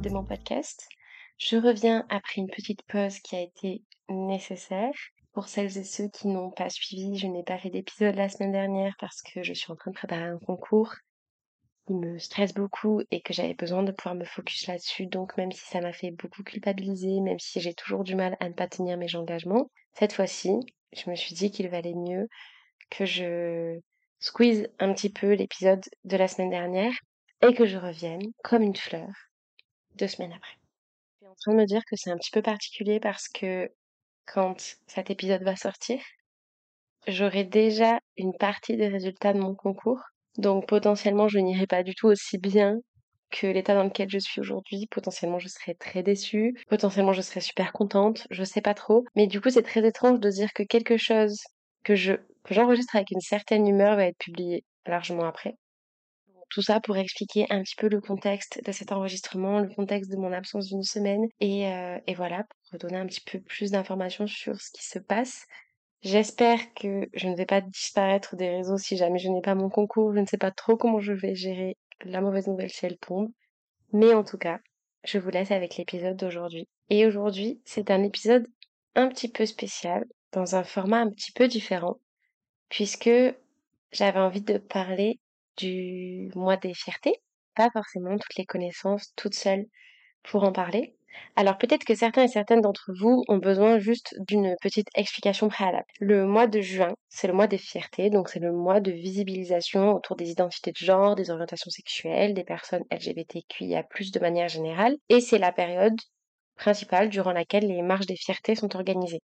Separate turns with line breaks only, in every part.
de mon podcast. Je reviens après une petite pause qui a été nécessaire. Pour celles et ceux qui n'ont pas suivi, je n'ai pas fait d'épisode la semaine dernière parce que je suis en train de préparer un concours qui me stresse beaucoup et que j'avais besoin de pouvoir me focus là-dessus. Donc même si ça m'a fait beaucoup culpabiliser, même si j'ai toujours du mal à ne pas tenir mes engagements, cette fois-ci, je me suis dit qu'il valait mieux que je squeeze un petit peu l'épisode de la semaine dernière et que je revienne comme une fleur deux semaines après. Je suis en train de me dire que c'est un petit peu particulier parce que quand cet épisode va sortir, j'aurai déjà une partie des résultats de mon concours. Donc potentiellement, je n'irai pas du tout aussi bien que l'état dans lequel je suis aujourd'hui. Potentiellement, je serais très déçue. Potentiellement, je serais super contente. Je sais pas trop. Mais du coup, c'est très étrange de dire que quelque chose que je que j'enregistre avec une certaine humeur va être publié largement après. Tout ça pour expliquer un petit peu le contexte de cet enregistrement, le contexte de mon absence d'une semaine et, euh, voilà, pour donner un petit peu plus d'informations sur ce qui se passe. J'espère que je ne vais pas disparaître des réseaux si jamais je n'ai pas mon concours. Je ne sais pas trop comment je vais gérer la mauvaise nouvelle si elle tombe. Mais en tout cas, je vous laisse avec l'épisode d'aujourd'hui. Et aujourd'hui, c'est un épisode un petit peu spécial, dans un format un petit peu différent, puisque j'avais envie de parler du mois des fiertés, pas forcément toutes les connaissances toutes seules pour en parler. Alors peut-être que certains et certaines d'entre vous ont besoin juste d'une petite explication préalable. Le mois de juin, c'est le mois des fiertés, donc c'est le mois de visibilisation autour des identités de genre, des orientations sexuelles, des personnes LGBTQIA+, de manière générale, et c'est la période principale durant laquelle les marches des fiertés sont organisées.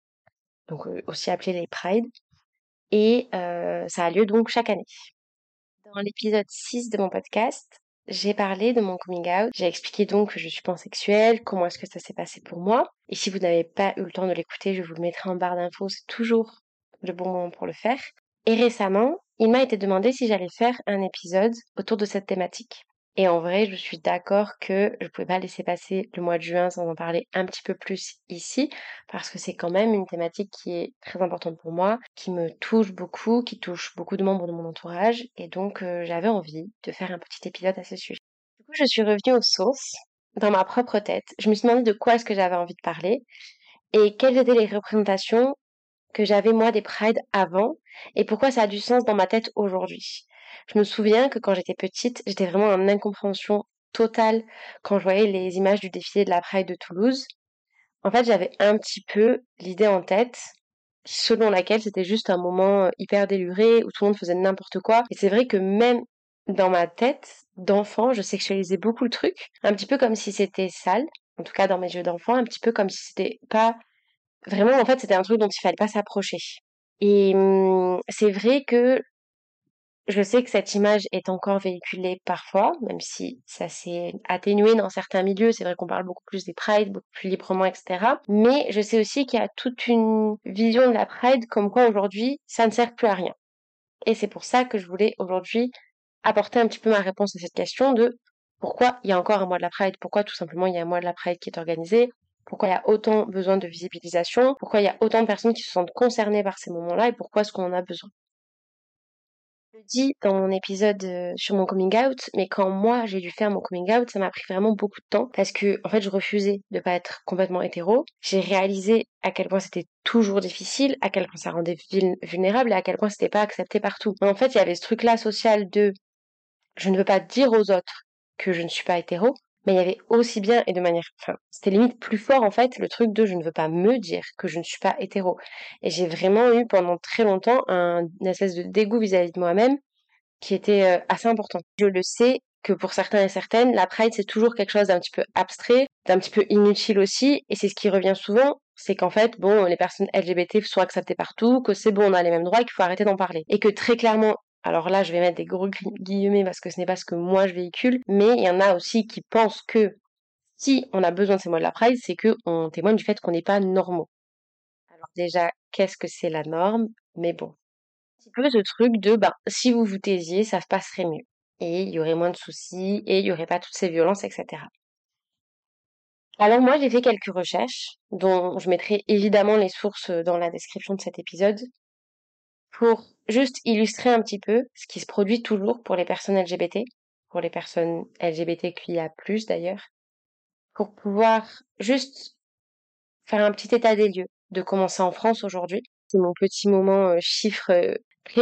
Donc euh, aussi appelées les Pride, et euh, ça a lieu donc chaque année. Dans l'épisode 6 de mon podcast, j'ai parlé de mon coming out. J'ai expliqué donc que je suis pansexuelle, comment est-ce que ça s'est passé pour moi. Et si vous n'avez pas eu le temps de l'écouter, je vous le mettrai en barre d'infos. C'est toujours le bon moment pour le faire. Et récemment, il m'a été demandé si j'allais faire un épisode autour de cette thématique. Et en vrai, je suis d'accord que je ne pouvais pas laisser passer le mois de juin sans en parler un petit peu plus ici, parce que c'est quand même une thématique qui est très importante pour moi, qui me touche beaucoup, qui touche beaucoup de membres de mon entourage, et donc euh, j'avais envie de faire un petit épisode à ce sujet. Du coup, je suis revenue aux sources, dans ma propre tête. Je me suis demandé de quoi est-ce que j'avais envie de parler, et quelles étaient les représentations que j'avais moi des prides avant, et pourquoi ça a du sens dans ma tête aujourd'hui. Je me souviens que quand j'étais petite, j'étais vraiment en incompréhension totale quand je voyais les images du défilé de la Pride de Toulouse. En fait, j'avais un petit peu l'idée en tête selon laquelle c'était juste un moment euh, hyper déluré où tout le monde faisait n'importe quoi. Et c'est vrai que même dans ma tête d'enfant, je sexualisais beaucoup le truc, un petit peu comme si c'était sale, en tout cas dans mes yeux d'enfant, un petit peu comme si c'était pas vraiment en fait c'était un truc dont il fallait pas s'approcher. Et hum, c'est vrai que je sais que cette image est encore véhiculée parfois, même si ça s'est atténué dans certains milieux. C'est vrai qu'on parle beaucoup plus des prides, beaucoup plus librement, etc. Mais je sais aussi qu'il y a toute une vision de la pride comme quoi aujourd'hui, ça ne sert plus à rien. Et c'est pour ça que je voulais aujourd'hui apporter un petit peu ma réponse à cette question de pourquoi il y a encore un mois de la pride, pourquoi tout simplement il y a un mois de la pride qui est organisé, pourquoi il y a autant besoin de visibilisation, pourquoi il y a autant de personnes qui se sentent concernées par ces moments-là? Et pourquoi est-ce qu'on en a besoin? Le dis dans mon épisode euh, sur mon coming out, mais quand moi j'ai dû faire mon coming out, ça m'a pris vraiment beaucoup de temps parce que en fait je refusais de pas être complètement hétéro. J'ai réalisé à quel point c'était toujours difficile, à quel point ça rendait vulnérable et à quel point c'était pas accepté partout. En fait, il y avait ce truc là social de je ne veux pas dire aux autres que je ne suis pas hétéro, mais il y avait aussi bien et de manière, enfin, c'était limite plus fort en fait le truc de je ne veux pas me dire que je ne suis pas hétéro. Et j'ai vraiment eu pendant très longtemps un, une espèce de dégoût vis-à-vis de moi-même qui était euh, assez important. Je le sais que pour certains et certaines, la pride c'est toujours quelque chose d'un petit peu abstrait, d'un petit peu inutile aussi, et c'est ce qui revient souvent, c'est qu'en fait, bon, les personnes LGBT sont acceptées partout, que c'est bon, on a les mêmes droits, qu'il faut arrêter d'en parler. Et que très clairement, alors là, je vais mettre des gros guillemets parce que ce n'est pas ce que moi je véhicule, mais il y en a aussi qui pensent que si on a besoin de ces mots de la Pride, c'est qu'on témoigne du fait qu'on n'est pas normaux. Alors déjà, qu'est-ce que c'est la norme? Mais bon, un petit peu ce truc de, ben, si vous vous taisiez, ça se passerait mieux. Et il y aurait moins de soucis, et il n'y aurait pas toutes ces violences, etc. Alors moi, j'ai fait quelques recherches, dont je mettrai évidemment les sources dans la description de cet épisode, pour juste illustrer un petit peu ce qui se produit toujours pour les personnes LGBT, pour les personnes LGBTQIA+, d'ailleurs. pour pouvoir juste faire un petit état des lieux de comment c'est en France aujourd'hui. C'est mon petit moment euh, chiffre euh,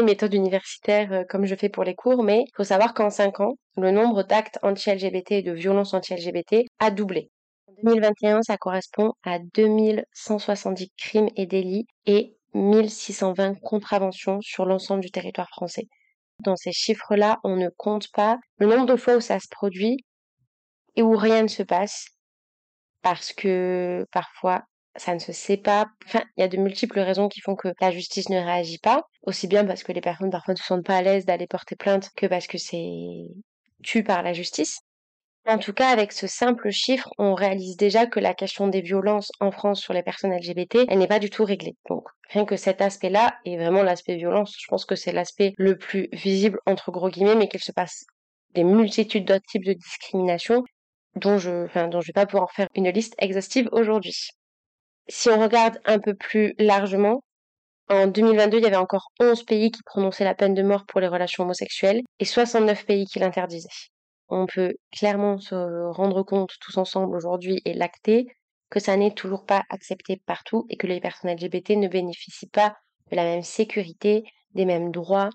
méthode universitaire euh, comme je fais pour les cours, mais il faut savoir qu'en 5 ans, le nombre d'actes anti-LGBT et de violences anti-LGBT a doublé. En 2021, ça correspond à 2170 crimes et délits et 1620 contraventions sur l'ensemble du territoire français. Dans ces chiffres-là, on ne compte pas le nombre de fois où ça se produit et où rien ne se passe parce que parfois ça ne se sait pas. Enfin, il y a de multiples raisons qui font que la justice ne réagit pas. Aussi bien parce que les personnes parfois ne se sentent pas à l'aise d'aller porter plainte que parce que c'est tu par la justice. En tout cas, avec ce simple chiffre, on réalise déjà que la question des violences en France sur les personnes LGBT, elle n'est pas du tout réglée. Donc, rien que cet aspect-là, et vraiment l'aspect violence, je pense que c'est l'aspect le plus visible entre gros guillemets, mais qu'il se passe des multitudes d'autres types de discrimination dont je, enfin, dont je vais pas pouvoir faire une liste exhaustive aujourd'hui. Si on regarde un peu plus largement, en 2022, il y avait encore 11 pays qui prononçaient la peine de mort pour les relations homosexuelles et 69 pays qui l'interdisaient. On peut clairement se rendre compte tous ensemble aujourd'hui et l'acter que ça n'est toujours pas accepté partout et que les personnes LGBT ne bénéficient pas de la même sécurité, des mêmes droits,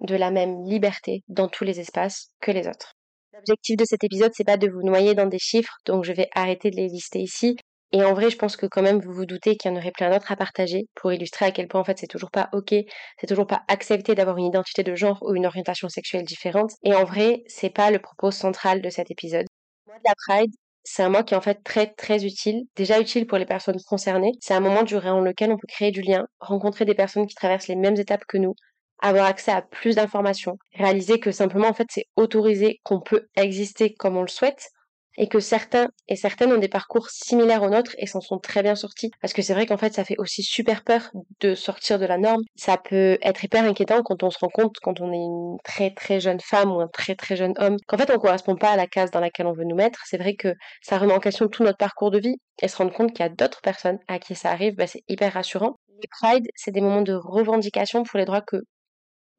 de la même liberté dans tous les espaces que les autres. L'objectif de cet épisode, c'est pas de vous noyer dans des chiffres, donc je vais arrêter de les lister ici, et en vrai, je pense que quand même, vous vous doutez qu'il y en aurait plein d'autres à partager pour illustrer à quel point, en fait, c'est toujours pas ok, c'est toujours pas accepté d'avoir une identité de genre ou une orientation sexuelle différente. Et en vrai, c'est pas le propos central de cet épisode. Le mois de la Pride, c'est un mois qui est en fait très très utile, déjà utile pour les personnes concernées. C'est un moment durant lequel on peut créer du lien, rencontrer des personnes qui traversent les mêmes étapes que nous, avoir accès à plus d'informations, réaliser que simplement en fait c'est autorisé qu'on peut exister comme on le souhaite, et que certains et certaines ont des parcours similaires aux nôtres et s'en sont très bien sortis. Parce que c'est vrai qu'en fait, ça fait aussi super peur de sortir de la norme. Ça peut être hyper inquiétant quand on se rend compte, quand on est une très très jeune femme ou un très très jeune homme, qu'en fait, on correspond pas à la case dans laquelle on veut nous mettre. C'est vrai que ça remet en question tout notre parcours de vie et se rendre compte qu'il y a d'autres personnes à qui ça arrive, bah, c'est hyper rassurant. Les Pride, c'est des moments de revendication pour les droits que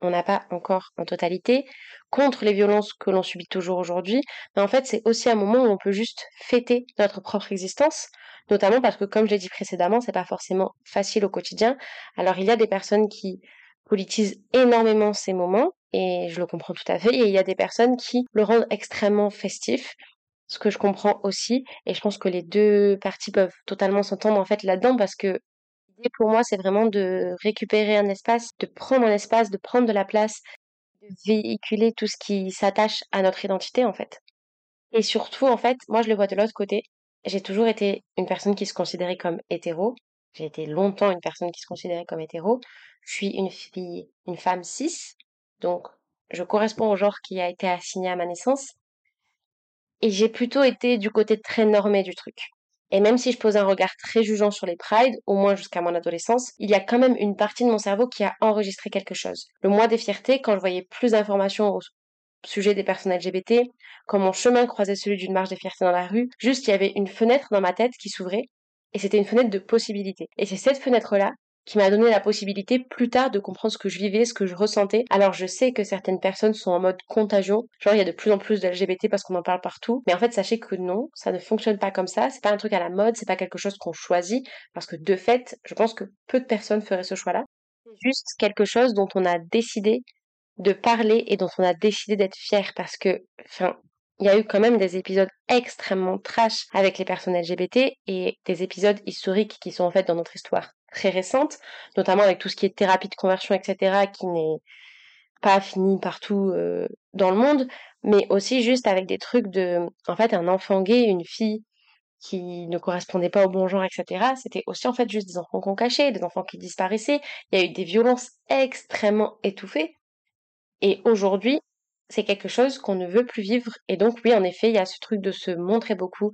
on n'a pas encore en totalité, contre les violences que l'on subit toujours aujourd'hui, mais en fait c'est aussi un moment où on peut juste fêter notre propre existence, notamment parce que comme je l'ai dit précédemment, c'est pas forcément facile au quotidien. Alors il y a des personnes qui politisent énormément ces moments, et je le comprends tout à fait, et il y a des personnes qui le rendent extrêmement festif, ce que je comprends aussi, et je pense que les deux parties peuvent totalement s'entendre en fait là-dedans parce que Pour moi, c'est vraiment de récupérer un espace, de prendre un espace, de prendre de la place, de véhiculer tout ce qui s'attache à notre identité en fait. Et surtout, en fait, moi je le vois de l'autre côté. J'ai toujours été une personne qui se considérait comme hétéro. J'ai été longtemps une personne qui se considérait comme hétéro. Je suis une fille, une femme cis, donc je corresponds au genre qui a été assigné à ma naissance. Et j'ai plutôt été du côté très normé du truc. Et même si je pose un regard très jugeant sur les prides, au moins jusqu'à mon adolescence, il y a quand même une partie de mon cerveau qui a enregistré quelque chose. Le mois des fiertés, quand je voyais plus d'informations au sujet des personnes LGBT, quand mon chemin croisait celui d'une marche des fiertés dans la rue, juste il y avait une fenêtre dans ma tête qui s'ouvrait, et c'était une fenêtre de possibilités. Et c'est cette fenêtre-là qui m'a donné la possibilité plus tard de comprendre ce que je vivais, ce que je ressentais. Alors je sais que certaines personnes sont en mode contagion, genre il y a de plus en plus de LGBT parce qu'on en parle partout, mais en fait sachez que non, ça ne fonctionne pas comme ça, c'est pas un truc à la mode, c'est pas quelque chose qu'on choisit, parce que de fait, je pense que peu de personnes feraient ce choix-là. C'est juste quelque chose dont on a décidé de parler et dont on a décidé d'être fier. Parce que, enfin, il y a eu quand même des épisodes extrêmement trash avec les personnes LGBT et des épisodes historiques qui sont en fait dans notre histoire très récente, notamment avec tout ce qui est thérapie de conversion, etc., qui n'est pas fini partout euh, dans le monde, mais aussi juste avec des trucs de, en fait, un enfant gay, une fille qui ne correspondait pas au bon genre, etc. C'était aussi en fait juste des enfants qu'on cachait, des enfants qui disparaissaient. Il y a eu des violences extrêmement étouffées. Et aujourd'hui, c'est quelque chose qu'on ne veut plus vivre. Et donc oui, en effet, il y a ce truc de se montrer beaucoup,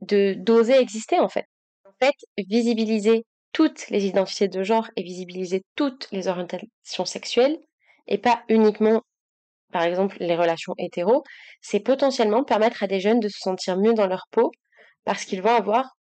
de d'oser exister en fait. En fait, visibiliser toutes les identités de genre et visibiliser toutes les orientations sexuelles et pas uniquement par exemple les relations hétéro, c'est potentiellement permettre à des jeunes de se sentir mieux dans leur peau parce qu'ils vont avoir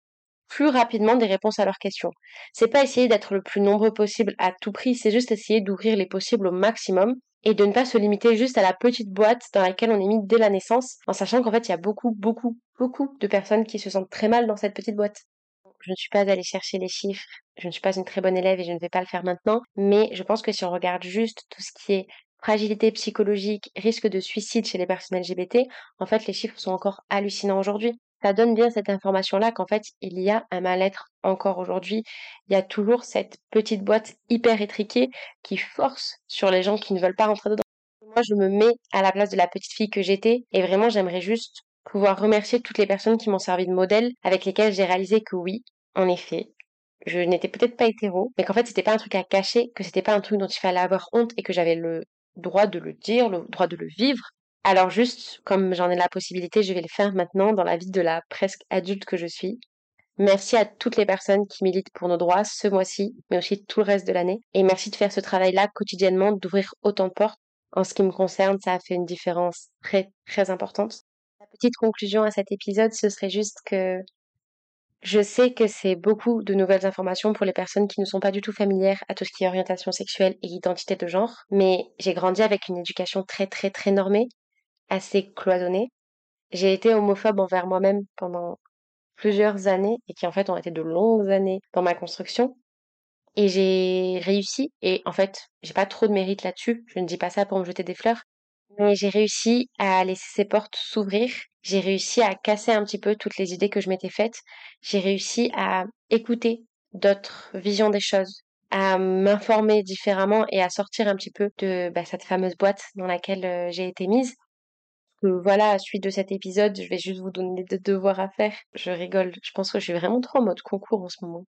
plus rapidement des réponses à leurs questions. C'est pas essayer d'être le plus nombreux possible à tout prix, c'est juste essayer d'ouvrir les possibles au maximum et de ne pas se limiter juste à la petite boîte dans laquelle on est mis dès la naissance, en sachant qu'en fait il y a beaucoup, beaucoup, beaucoup de personnes qui se sentent très mal dans cette petite boîte. Je ne suis pas allée chercher les chiffres, je ne suis pas une très bonne élève et je ne vais pas le faire maintenant, mais je pense que si on regarde juste tout ce qui est fragilité psychologique, risque de suicide chez les personnes LGBT, en fait, les chiffres sont encore hallucinants aujourd'hui. Ça donne bien cette information-là qu'en fait, il y a un mal-être encore aujourd'hui. Il y a toujours cette petite boîte hyper étriquée qui force sur les gens qui ne veulent pas rentrer dedans. Moi, je me mets à la place de la petite fille que j'étais et vraiment, j'aimerais juste pouvoir remercier toutes les personnes qui m'ont servi de modèle, avec lesquelles j'ai réalisé que oui, en effet, je n'étais peut-être pas hétéro, mais qu'en fait c'était pas un truc à cacher, que c'était pas un truc dont il fallait avoir honte et que j'avais le droit de le dire, le droit de le vivre. Alors juste, comme j'en ai la possibilité, je vais le faire maintenant dans la vie de la presque adulte que je suis. Merci à toutes les personnes qui militent pour nos droits ce mois-ci, mais aussi tout le reste de l'année. Et merci de faire ce travail-là quotidiennement, d'ouvrir autant de portes. En ce qui me concerne, ça a fait une différence très, très importante. Petite conclusion à cet épisode, ce serait juste que je sais que c'est beaucoup de nouvelles informations pour les personnes qui ne sont pas du tout familières à tout ce qui est orientation sexuelle et identité de genre, mais j'ai grandi avec une éducation très très très normée, assez cloisonnée. J'ai été homophobe envers moi-même pendant plusieurs années et qui en fait ont été de longues années dans ma construction. Et j'ai réussi, et en fait, j'ai pas trop de mérite là-dessus, je ne dis pas ça pour me jeter des fleurs, mais j'ai réussi à laisser ces portes s'ouvrir. J'ai réussi à casser un petit peu toutes les idées que je m'étais faites. J'ai réussi à écouter d'autres visions des choses, à m'informer différemment et à sortir un petit peu de bah, cette fameuse boîte dans laquelle euh, j'ai été mise. Voilà, suite de cet épisode, je vais juste vous donner des devoirs à faire. Je rigole. Je pense que je suis vraiment trop en mode concours en ce moment.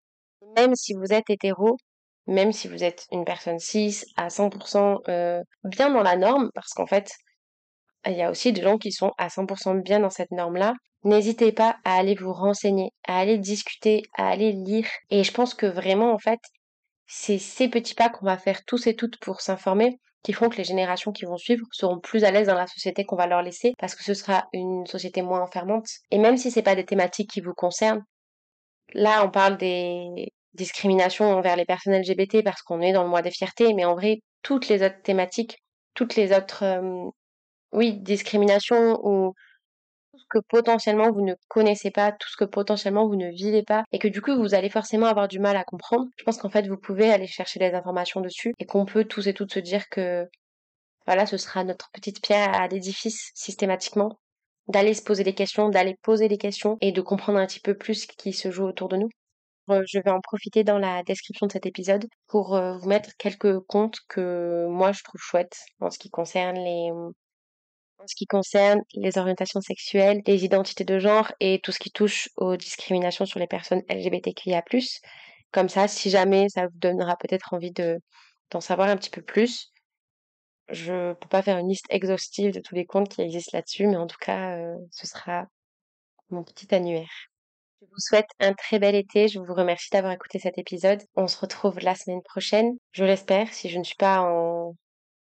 Même si vous êtes hétéro, même si vous êtes une personne cis à 100% euh, bien dans la norme, parce qu'en fait, il y a aussi des gens qui sont à 100% bien dans cette norme-là. N'hésitez pas à aller vous renseigner, à aller discuter, à aller lire. Et je pense que vraiment, en fait, c'est ces petits pas qu'on va faire tous et toutes pour s'informer qui feront que les générations qui vont suivre seront plus à l'aise dans la société qu'on va leur laisser parce que ce sera une société moins enfermante. Et même si c'est pas des thématiques qui vous concernent, là on parle des discrimination envers les personnes LGBT parce qu'on est dans le mois des fiertés, mais en vrai, toutes les autres thématiques, toutes les autres, euh, oui, discriminations ou tout ce que potentiellement vous ne connaissez pas, tout ce que potentiellement vous ne vivez pas, et que du coup vous allez forcément avoir du mal à comprendre, je pense qu'en fait vous pouvez aller chercher des informations dessus et qu'on peut tous et toutes se dire que voilà, ce sera notre petite pierre à l'édifice systématiquement, d'aller se poser des questions, d'aller poser des questions et de comprendre un petit peu plus ce qui se joue autour de nous. Euh, je vais en profiter dans la description de cet épisode pour euh, vous mettre quelques comptes que moi je trouve chouettes en ce qui concerne les orientations sexuelles, les identités de genre et tout ce qui touche aux discriminations sur les personnes LGBTQIA+. Comme ça, si jamais ça vous donnera peut-être envie de d'en savoir un petit peu plus. Je peux pas faire une liste exhaustive de tous les comptes qui existent là-dessus, mais en tout cas, euh, ce sera mon petit annuaire. Je vous souhaite un très bel été. Je vous remercie d'avoir écouté cet épisode. On se retrouve la semaine prochaine. Je l'espère. Si je ne suis pas en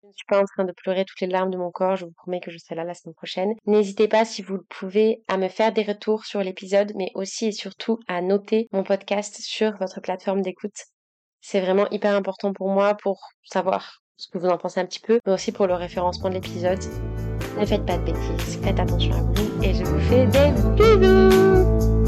je ne suis pas en train de pleurer toutes les larmes de mon corps, je vous promets que je serai là la semaine prochaine. N'hésitez pas, si vous le pouvez, à me faire des retours sur l'épisode, mais aussi et surtout à noter mon podcast sur votre plateforme d'écoute. C'est vraiment hyper important pour moi pour savoir ce que vous en pensez un petit peu, mais aussi pour le référencement de l'épisode. Ne faites pas de bêtises, faites attention à vous et je vous fais des bisous